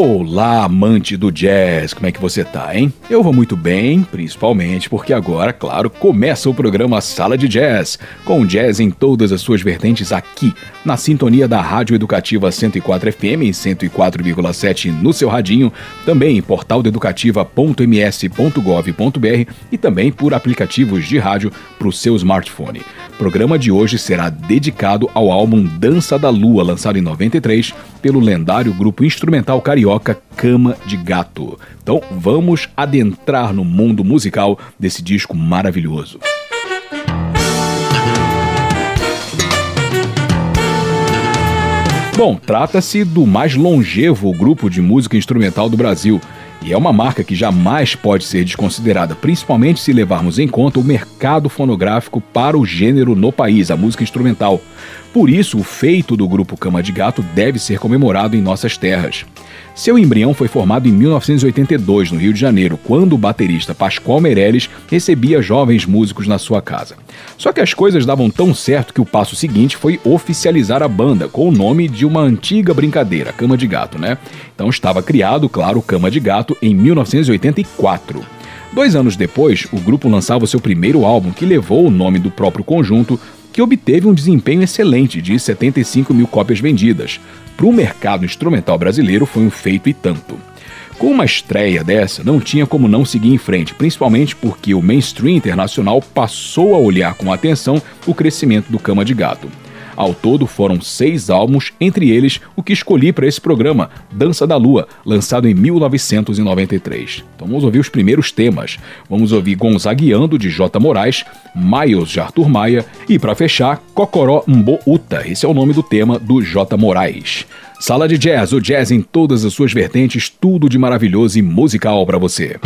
Olá, amante do jazz, como é que você tá, hein? Eu vou muito bem, principalmente porque agora, claro, começa o programa Sala de Jazz, com jazz em todas as suas vertentes aqui, na sintonia da Rádio Educativa 104 FM e 104,7 no seu radinho, também em portaldeducativa.ms.gov.br e também por aplicativos de rádio para o seu smartphone. O programa de hoje será dedicado ao álbum Dança da Lua, lançado em 93 pelo lendário grupo instrumental carioca Cama de Gato. Então vamos adentrar no mundo musical desse disco maravilhoso. Bom, trata-se do mais longevo grupo de música instrumental do Brasil. E é uma marca que jamais pode ser desconsiderada, principalmente se levarmos em conta o mercado fonográfico para o gênero no país, a música instrumental. Por isso, o feito do grupo Cama de Gato deve ser comemorado em nossas terras. Seu embrião foi formado em 1982, no Rio de Janeiro, quando o baterista Pascoal Meirelles recebia jovens músicos na sua casa. Só que as coisas davam tão certo que o passo seguinte foi oficializar a banda com o nome de uma antiga brincadeira, Cama de Gato, né? Então estava criado, claro, Cama de Gato em 1984. Dois anos depois, o grupo lançava seu primeiro álbum, que levou o nome do próprio conjunto, que obteve um desempenho excelente de 75 mil cópias vendidas. Para o mercado instrumental brasileiro foi um feito e tanto. Com uma estreia dessa, não tinha como não seguir em frente, principalmente porque o mainstream internacional passou a olhar com atenção o crescimento do Cama de Gato. Ao todo foram seis álbuns, entre eles o que escolhi para esse programa, Dança da Lua, lançado em 1993. Então vamos ouvir os primeiros temas. Vamos ouvir Gonzagueando, de J. Moraes, Miles, de Arthur Maia, e para fechar, Cocoró Mbo Uta, esse é o nome do tema do J. Moraes. Sala de Jazz, o jazz em todas as suas vertentes, tudo de maravilhoso e musical para você.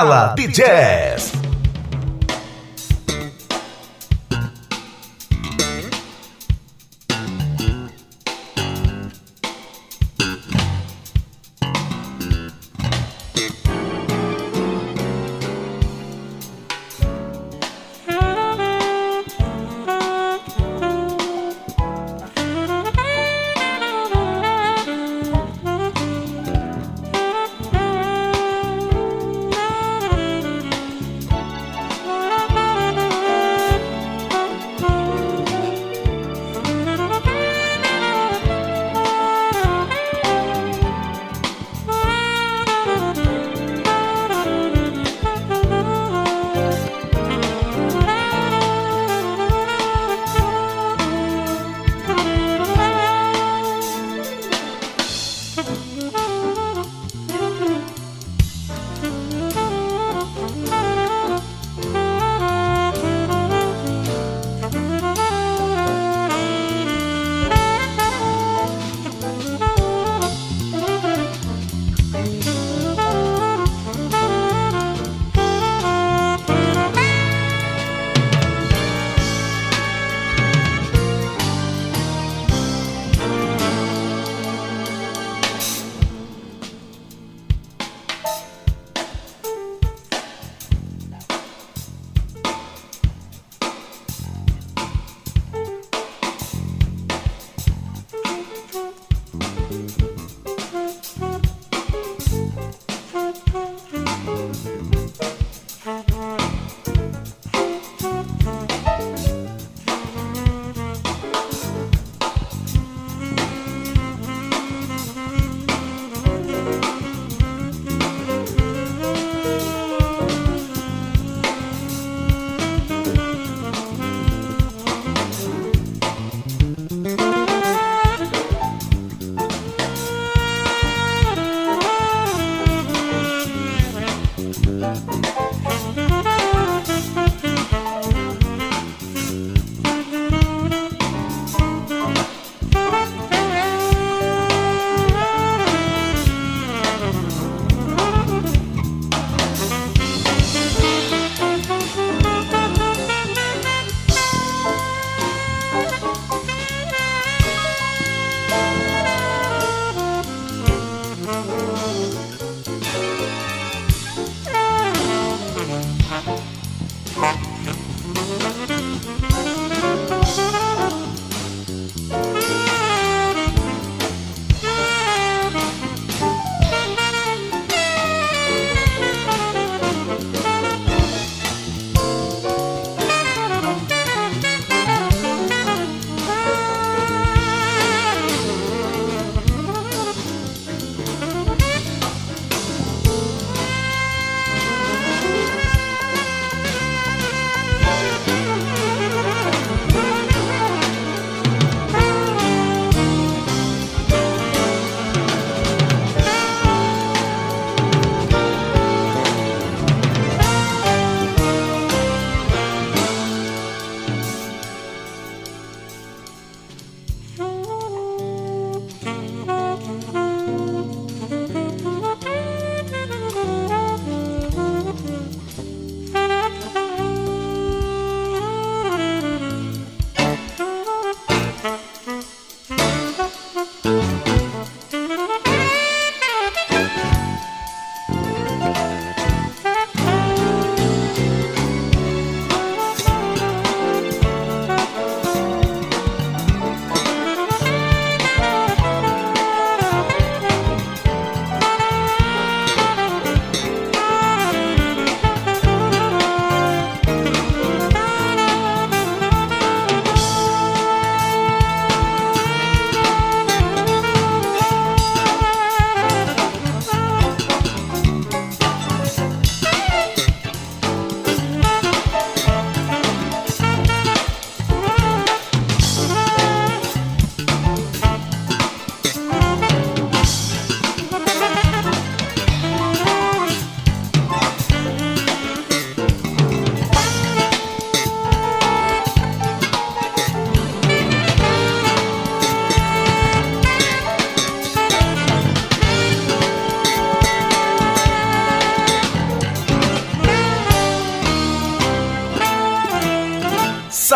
Sala de Jazz.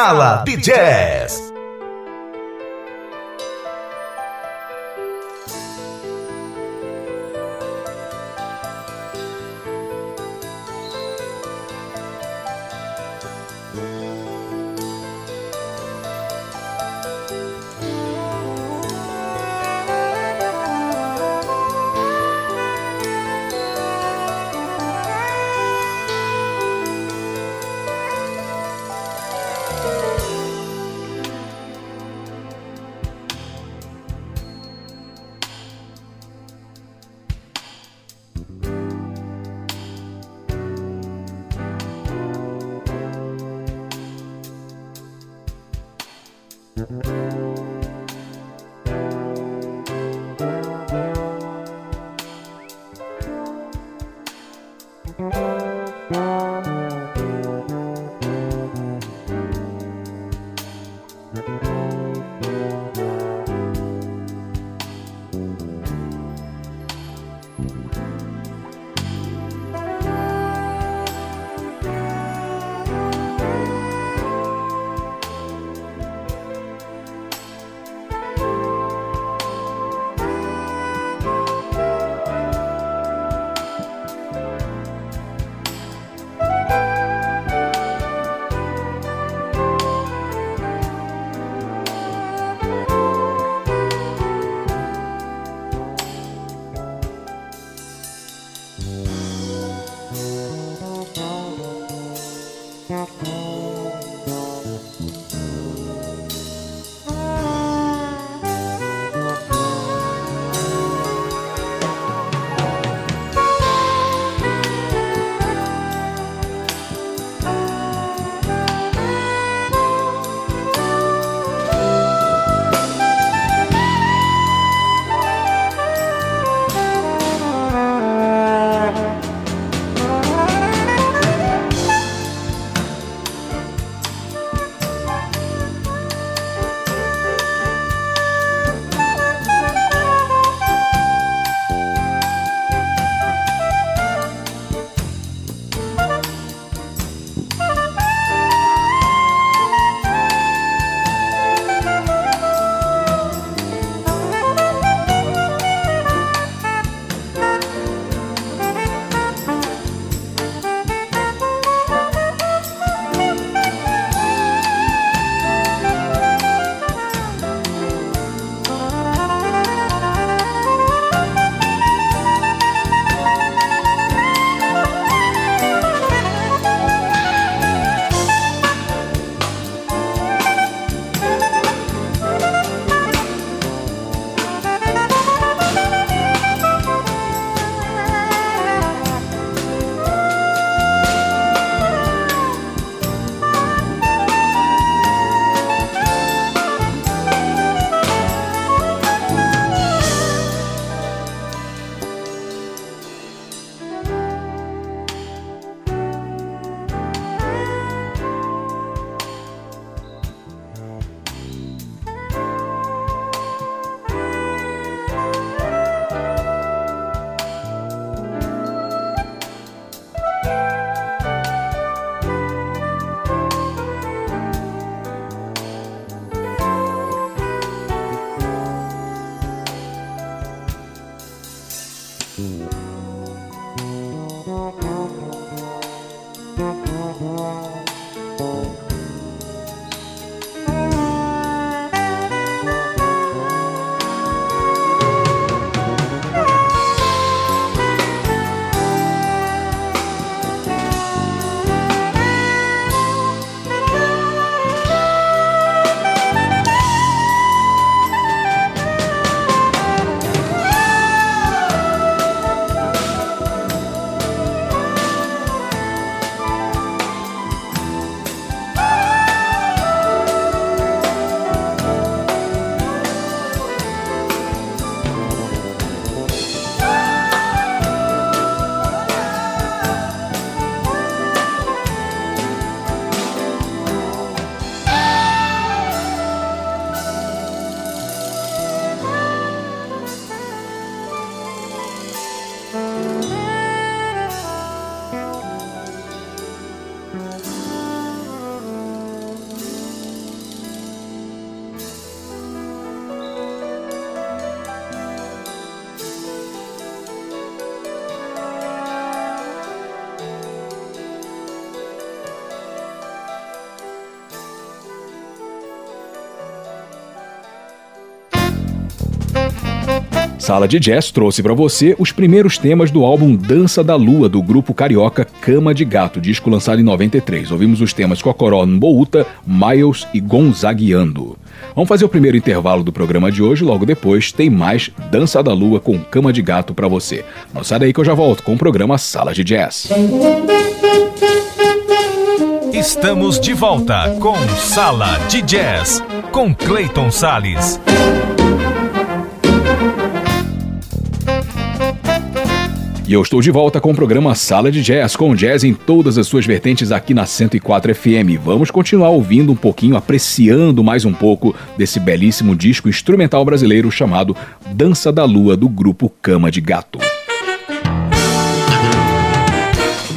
Sala de Jazz. Sala de Jazz trouxe para você os primeiros temas do álbum Dança da Lua, do grupo carioca Cama de Gato, disco lançado em 93. Ouvimos os temas Cocoró Mbouta, Miles e Gonzagueando. Vamos fazer o primeiro intervalo do programa de hoje, logo depois tem mais Dança da Lua com Cama de Gato para você. Não sai daí que eu já volto com o programa Sala de Jazz. Estamos de volta com Sala de Jazz, com Clayton Sales. E eu estou de volta com o programa Sala de Jazz, com jazz em todas as suas vertentes aqui na 104 FM. Vamos continuar ouvindo um pouquinho, apreciando mais um pouco desse belíssimo disco instrumental brasileiro chamado Dança da Lua, do grupo Cama de Gato.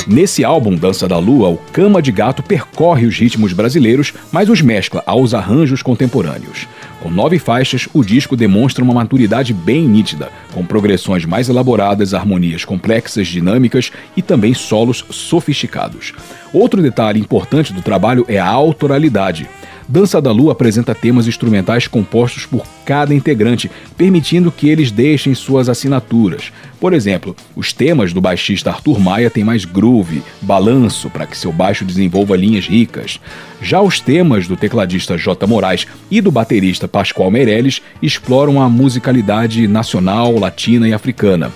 Nesse álbum Dança da Lua, o Cama de Gato percorre os ritmos brasileiros, mas os mescla aos arranjos contemporâneos. Com nove faixas, o disco demonstra uma maturidade bem nítida, com progressões mais elaboradas, harmonias complexas, dinâmicas e também solos sofisticados. Outro detalhe importante do trabalho é a autoralidade. Dança da Lua apresenta temas instrumentais compostos por cada integrante, permitindo que eles deixem suas assinaturas. Por exemplo, os temas do baixista Arthur Maia têm mais groove, balanço, para que seu baixo desenvolva linhas ricas. Já os temas do tecladista J. Moraes e do baterista Pascoal Meirelles exploram a musicalidade nacional, latina e africana.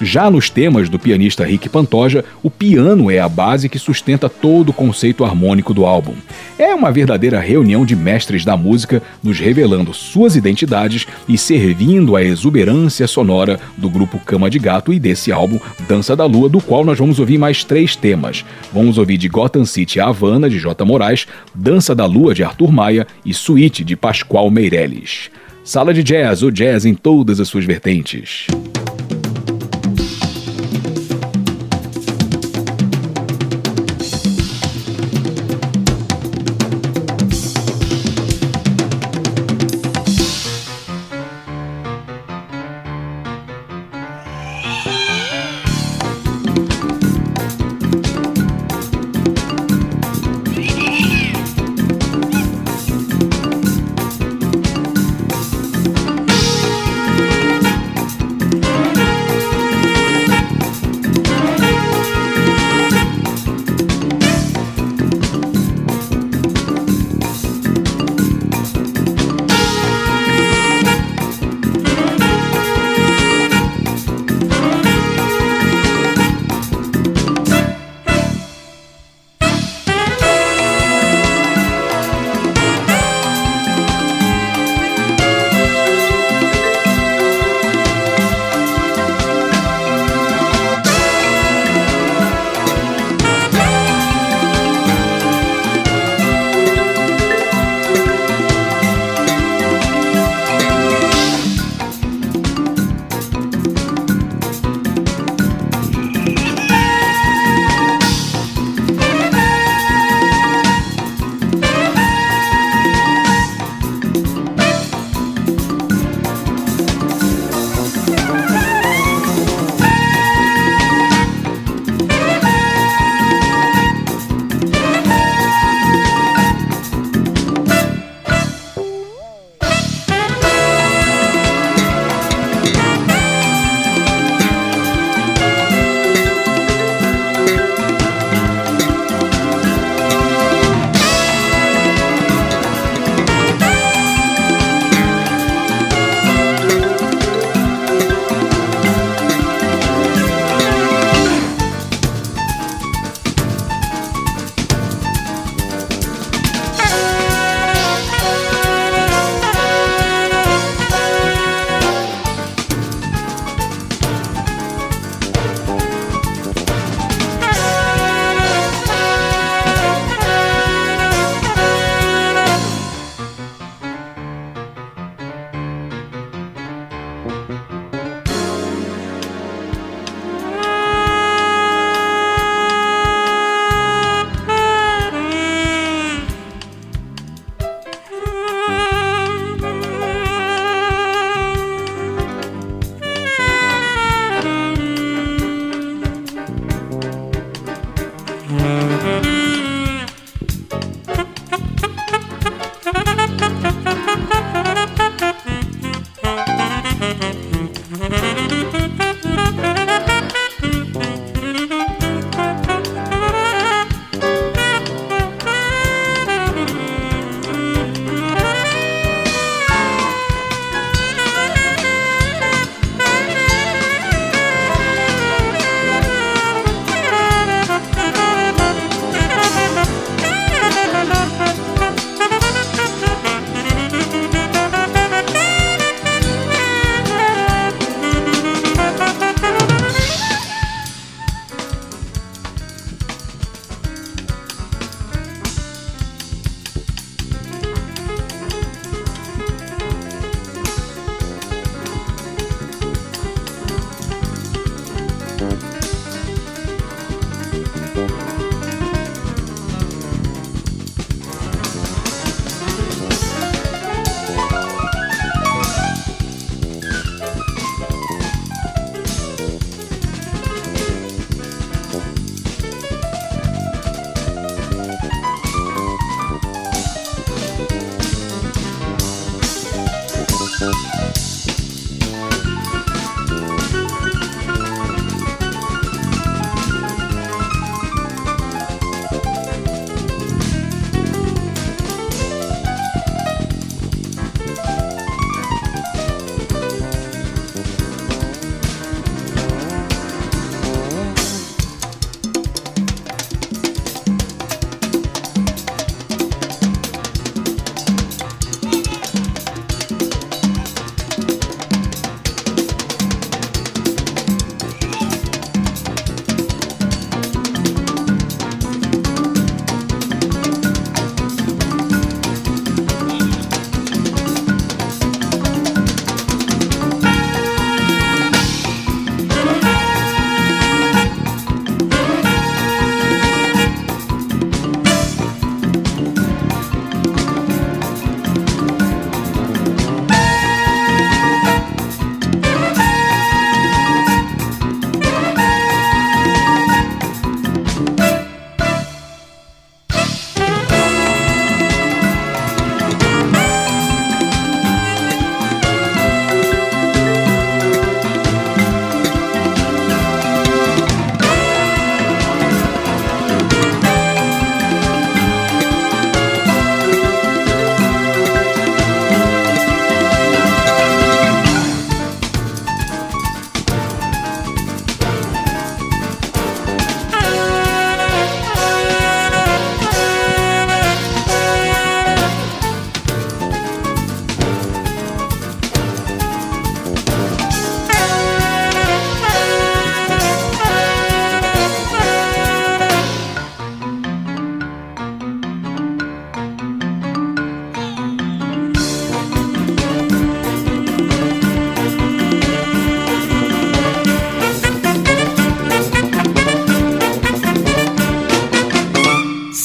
Já nos temas do pianista Rick Pantoja, o piano é a base que sustenta todo o conceito harmônico do álbum. É uma verdadeira reunião de mestres da música, nos revelando suas identidades e servindo à exuberância sonora do grupo Cama de Gato e desse álbum Dança da Lua, do qual nós vamos ouvir mais três temas. Vamos ouvir de Gotham City a Havana, de J. Moraes, Dança da Lua, de Arthur Maia e Suíte, de Pascoal Meirelles. Sala de Jazz, o jazz em todas as suas vertentes.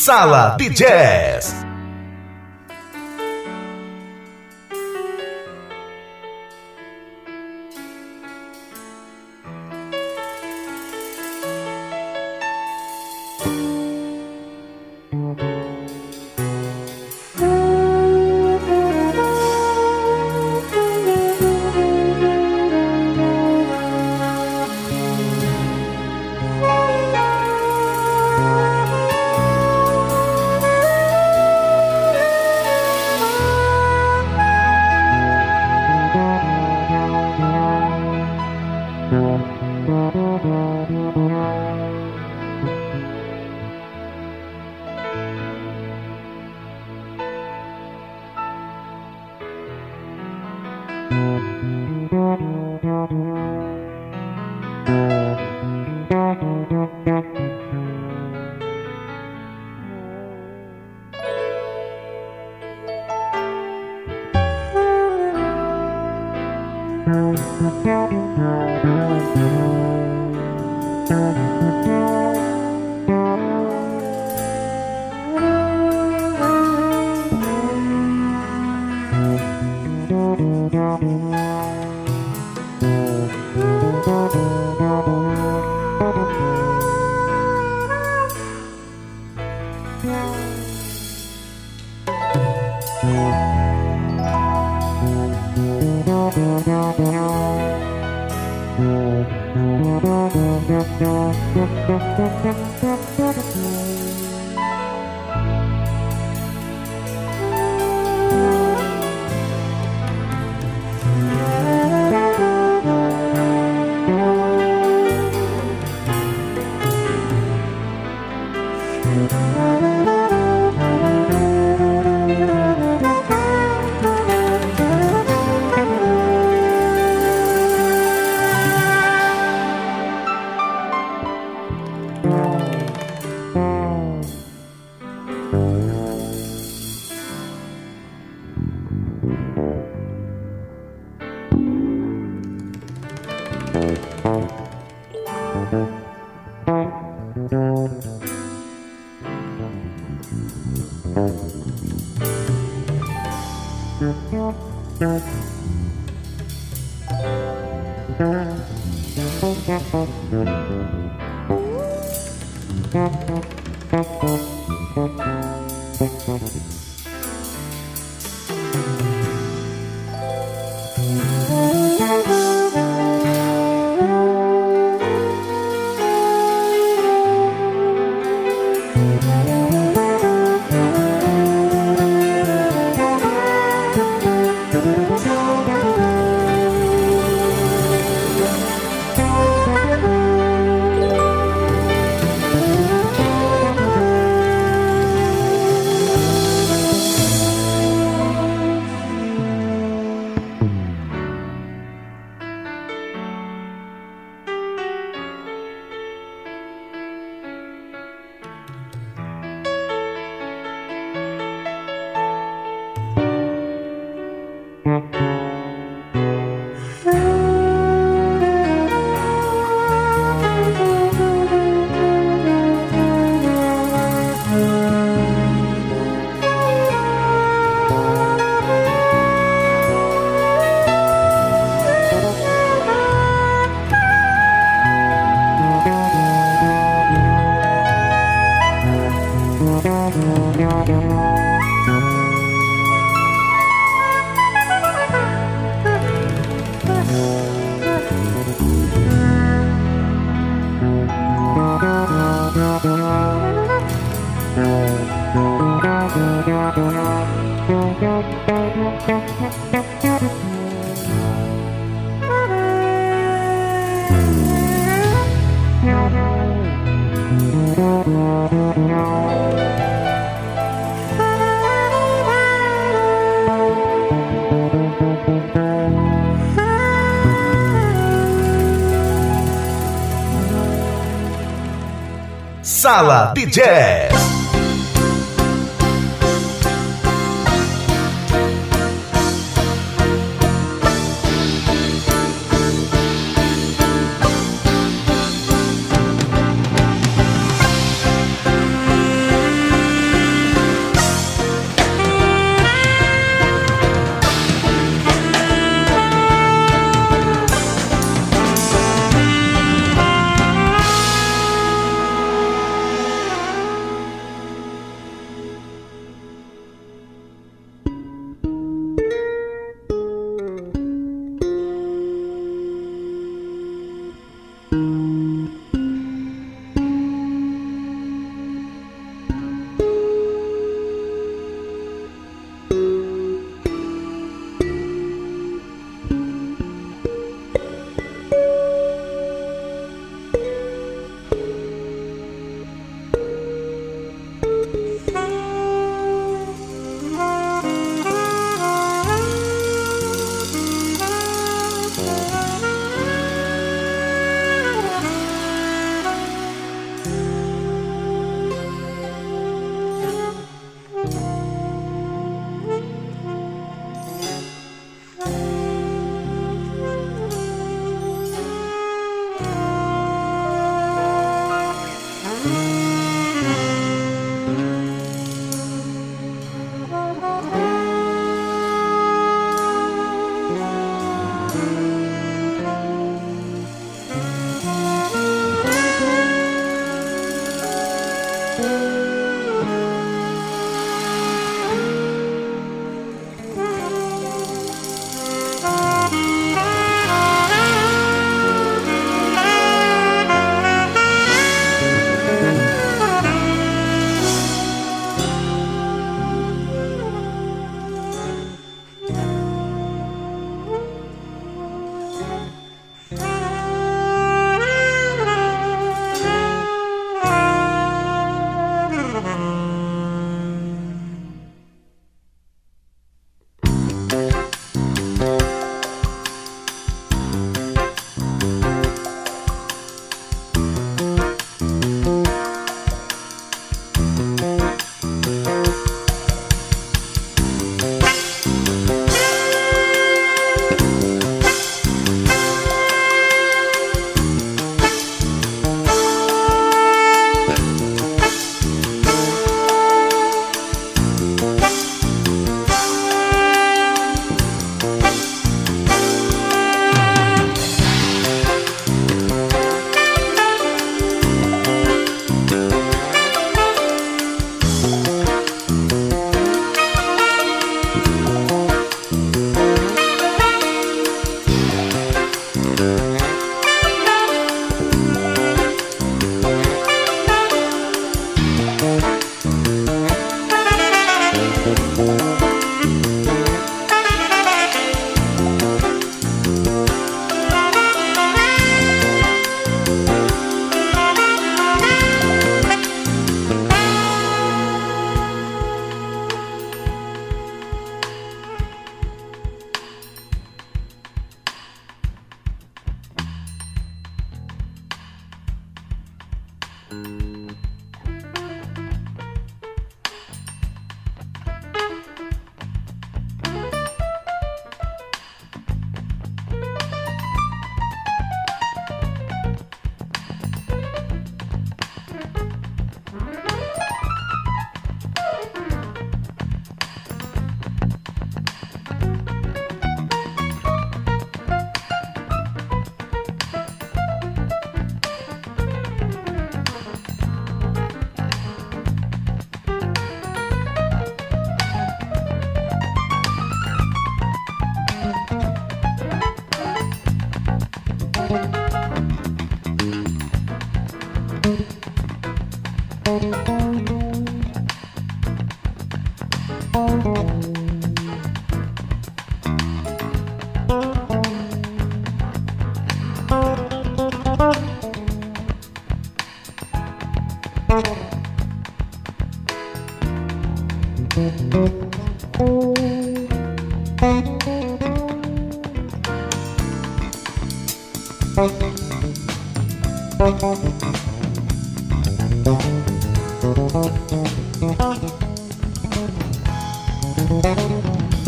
Sala de Jazz. Sala de Jazz.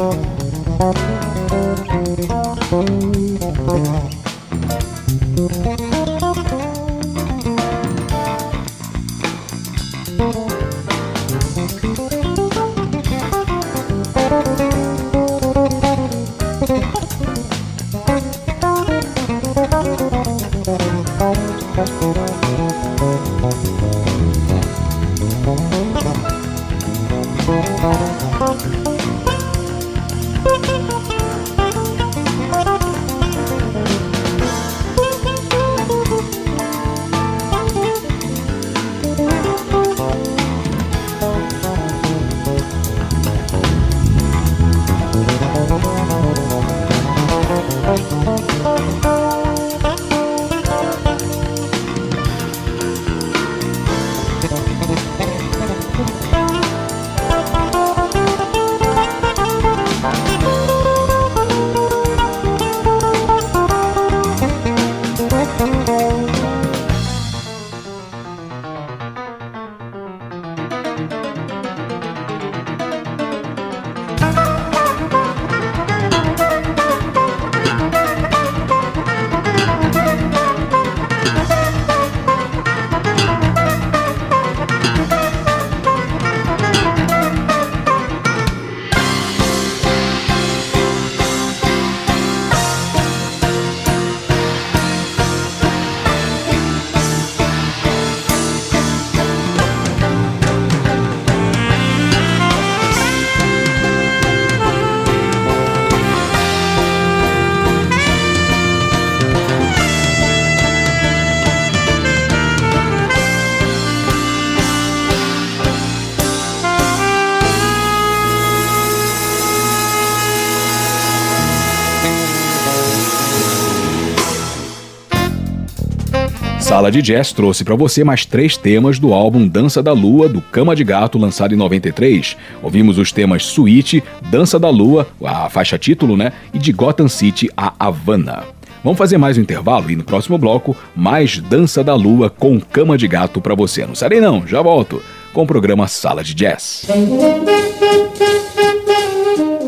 Thank you. Sala de Jazz trouxe para você mais três temas do álbum Dança da Lua, do Cama de Gato, lançado em 93. Ouvimos os temas Suíte, Dança da Lua, a faixa título, né? E de Gotham City a Havana. Vamos fazer mais um intervalo e no próximo bloco, mais Dança da Lua com Cama de Gato para você. Não sarei não, já volto com o programa Sala de Jazz.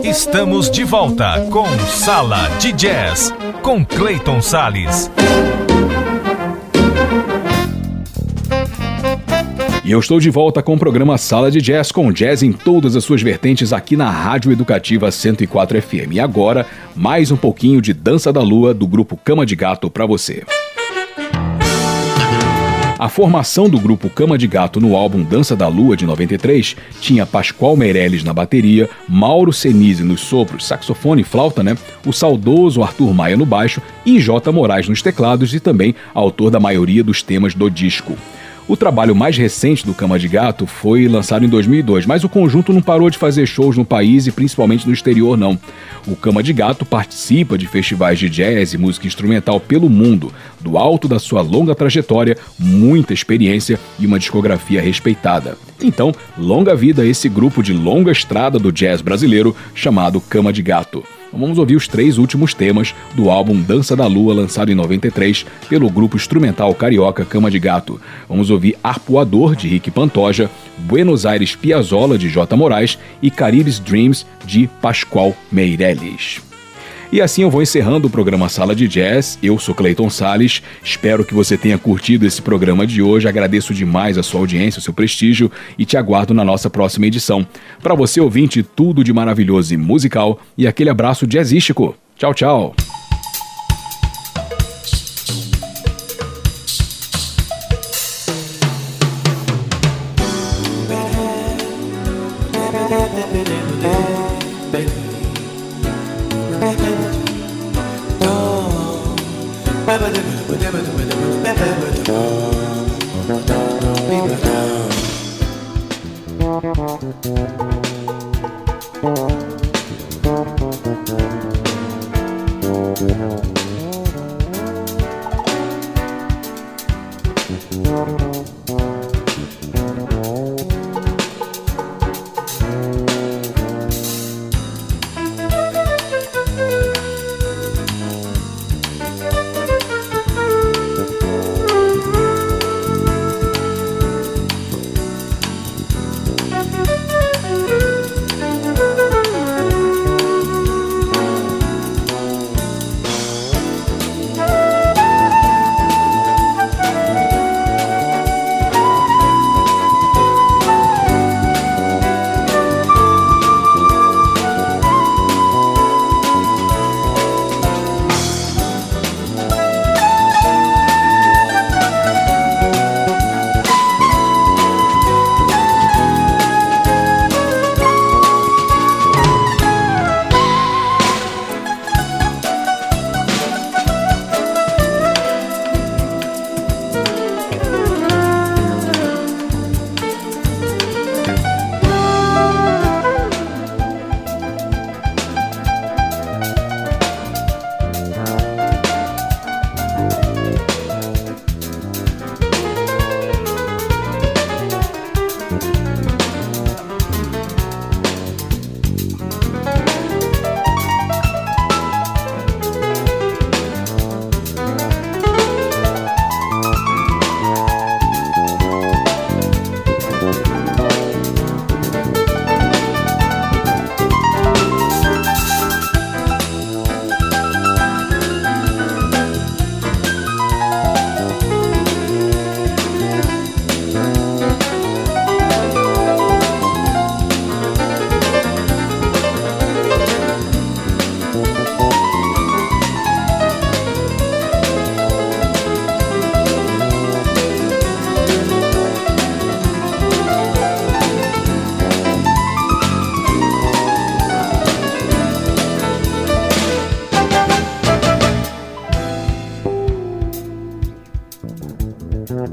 Estamos de volta com Sala de Jazz com Clayton Sales. E eu estou de volta com o programa Sala de Jazz, com jazz em todas as suas vertentes aqui na Rádio Educativa 104 FM. E agora, mais um pouquinho de Dança da Lua do grupo Cama de Gato para você. A formação do grupo Cama de Gato no álbum Dança da Lua de 93 tinha Pascoal Meirelles na bateria, Mauro Senise nos sopros, saxofone e flauta, né? O saudoso Arthur Maia no baixo e J. Moraes nos teclados e também autor da maioria dos temas do disco. O trabalho mais recente do Cama de Gato foi lançado em 2002, mas o conjunto não parou de fazer shows no país e principalmente no exterior, não. O Cama de Gato participa de festivais de jazz e música instrumental pelo mundo, do alto da sua longa trajetória, muita experiência e uma discografia respeitada. Então, longa vida a esse grupo de longa estrada do jazz brasileiro chamado Cama de Gato. Vamos ouvir os três últimos temas do álbum Dança da Lua, lançado em 93 pelo grupo instrumental carioca Cama de Gato. Vamos ouvir Arpoador, de Rick Pantoja, Buenos Aires Piazzolla, de J. Moraes e Caribes Dreams, de Pascoal Meirelles. E assim eu vou encerrando o programa Sala de Jazz. Eu sou Clayton Sales. Espero que você tenha curtido esse programa de hoje. Agradeço demais a sua audiência, o seu prestígio e te aguardo na nossa próxima edição. Para você ouvinte, tudo de maravilhoso e musical e aquele abraço jazzístico. Tchau, tchau.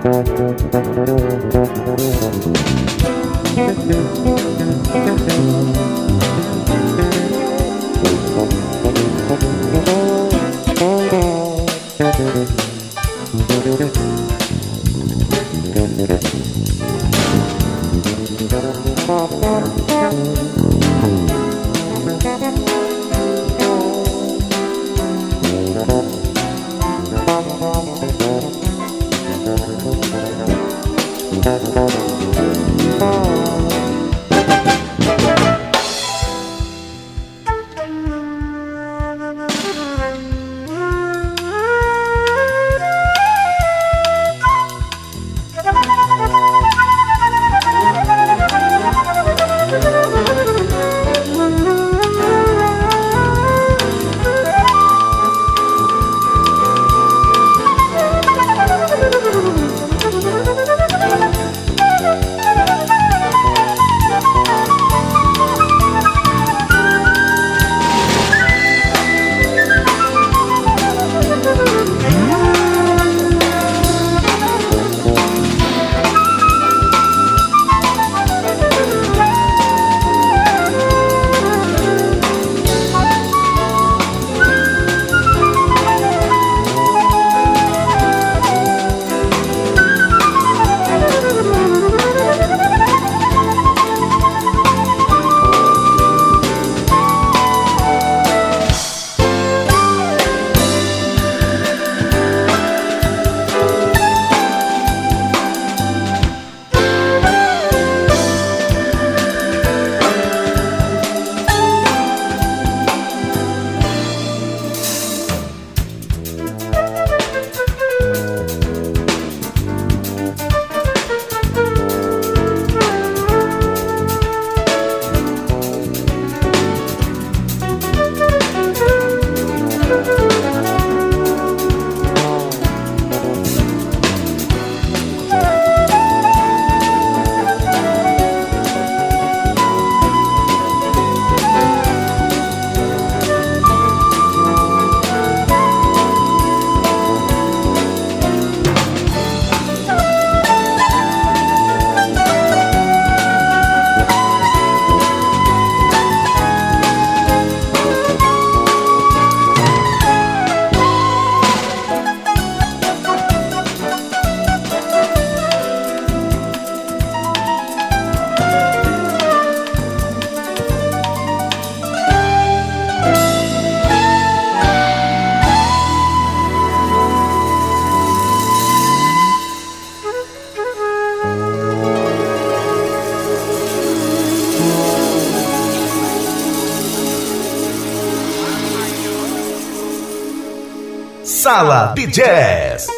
Thank you. Sala de Jazz.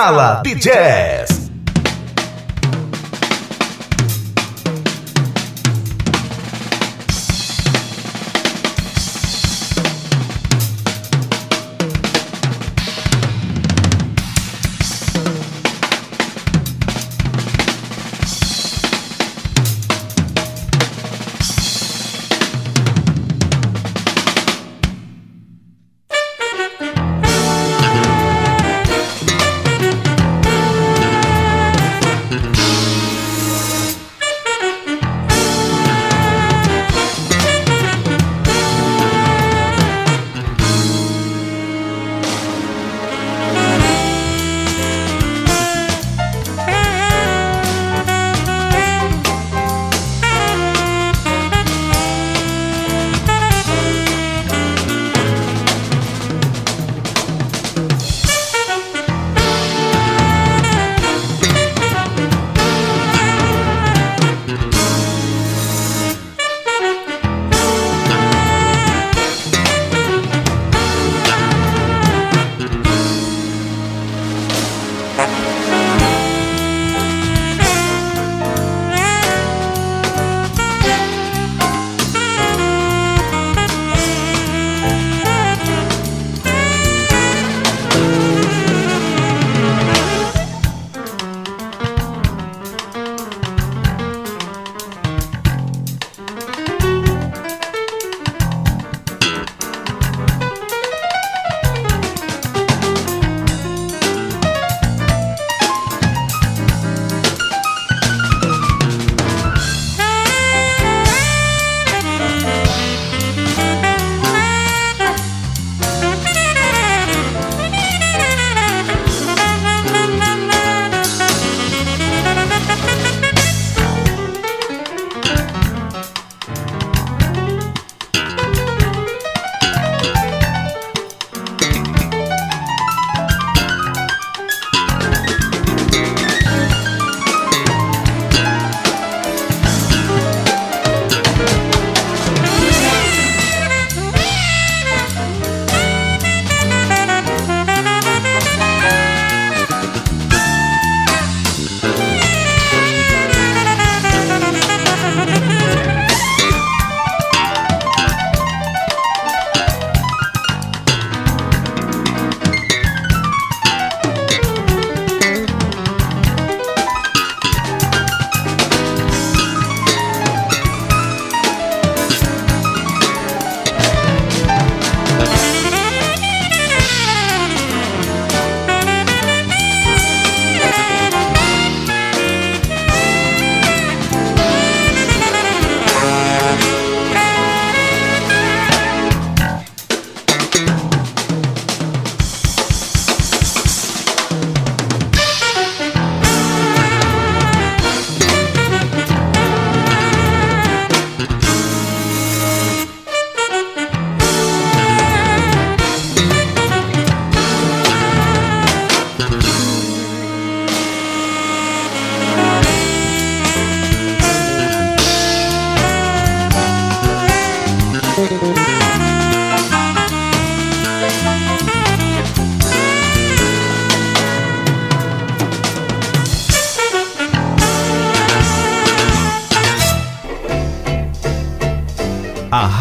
Sala de Jazz.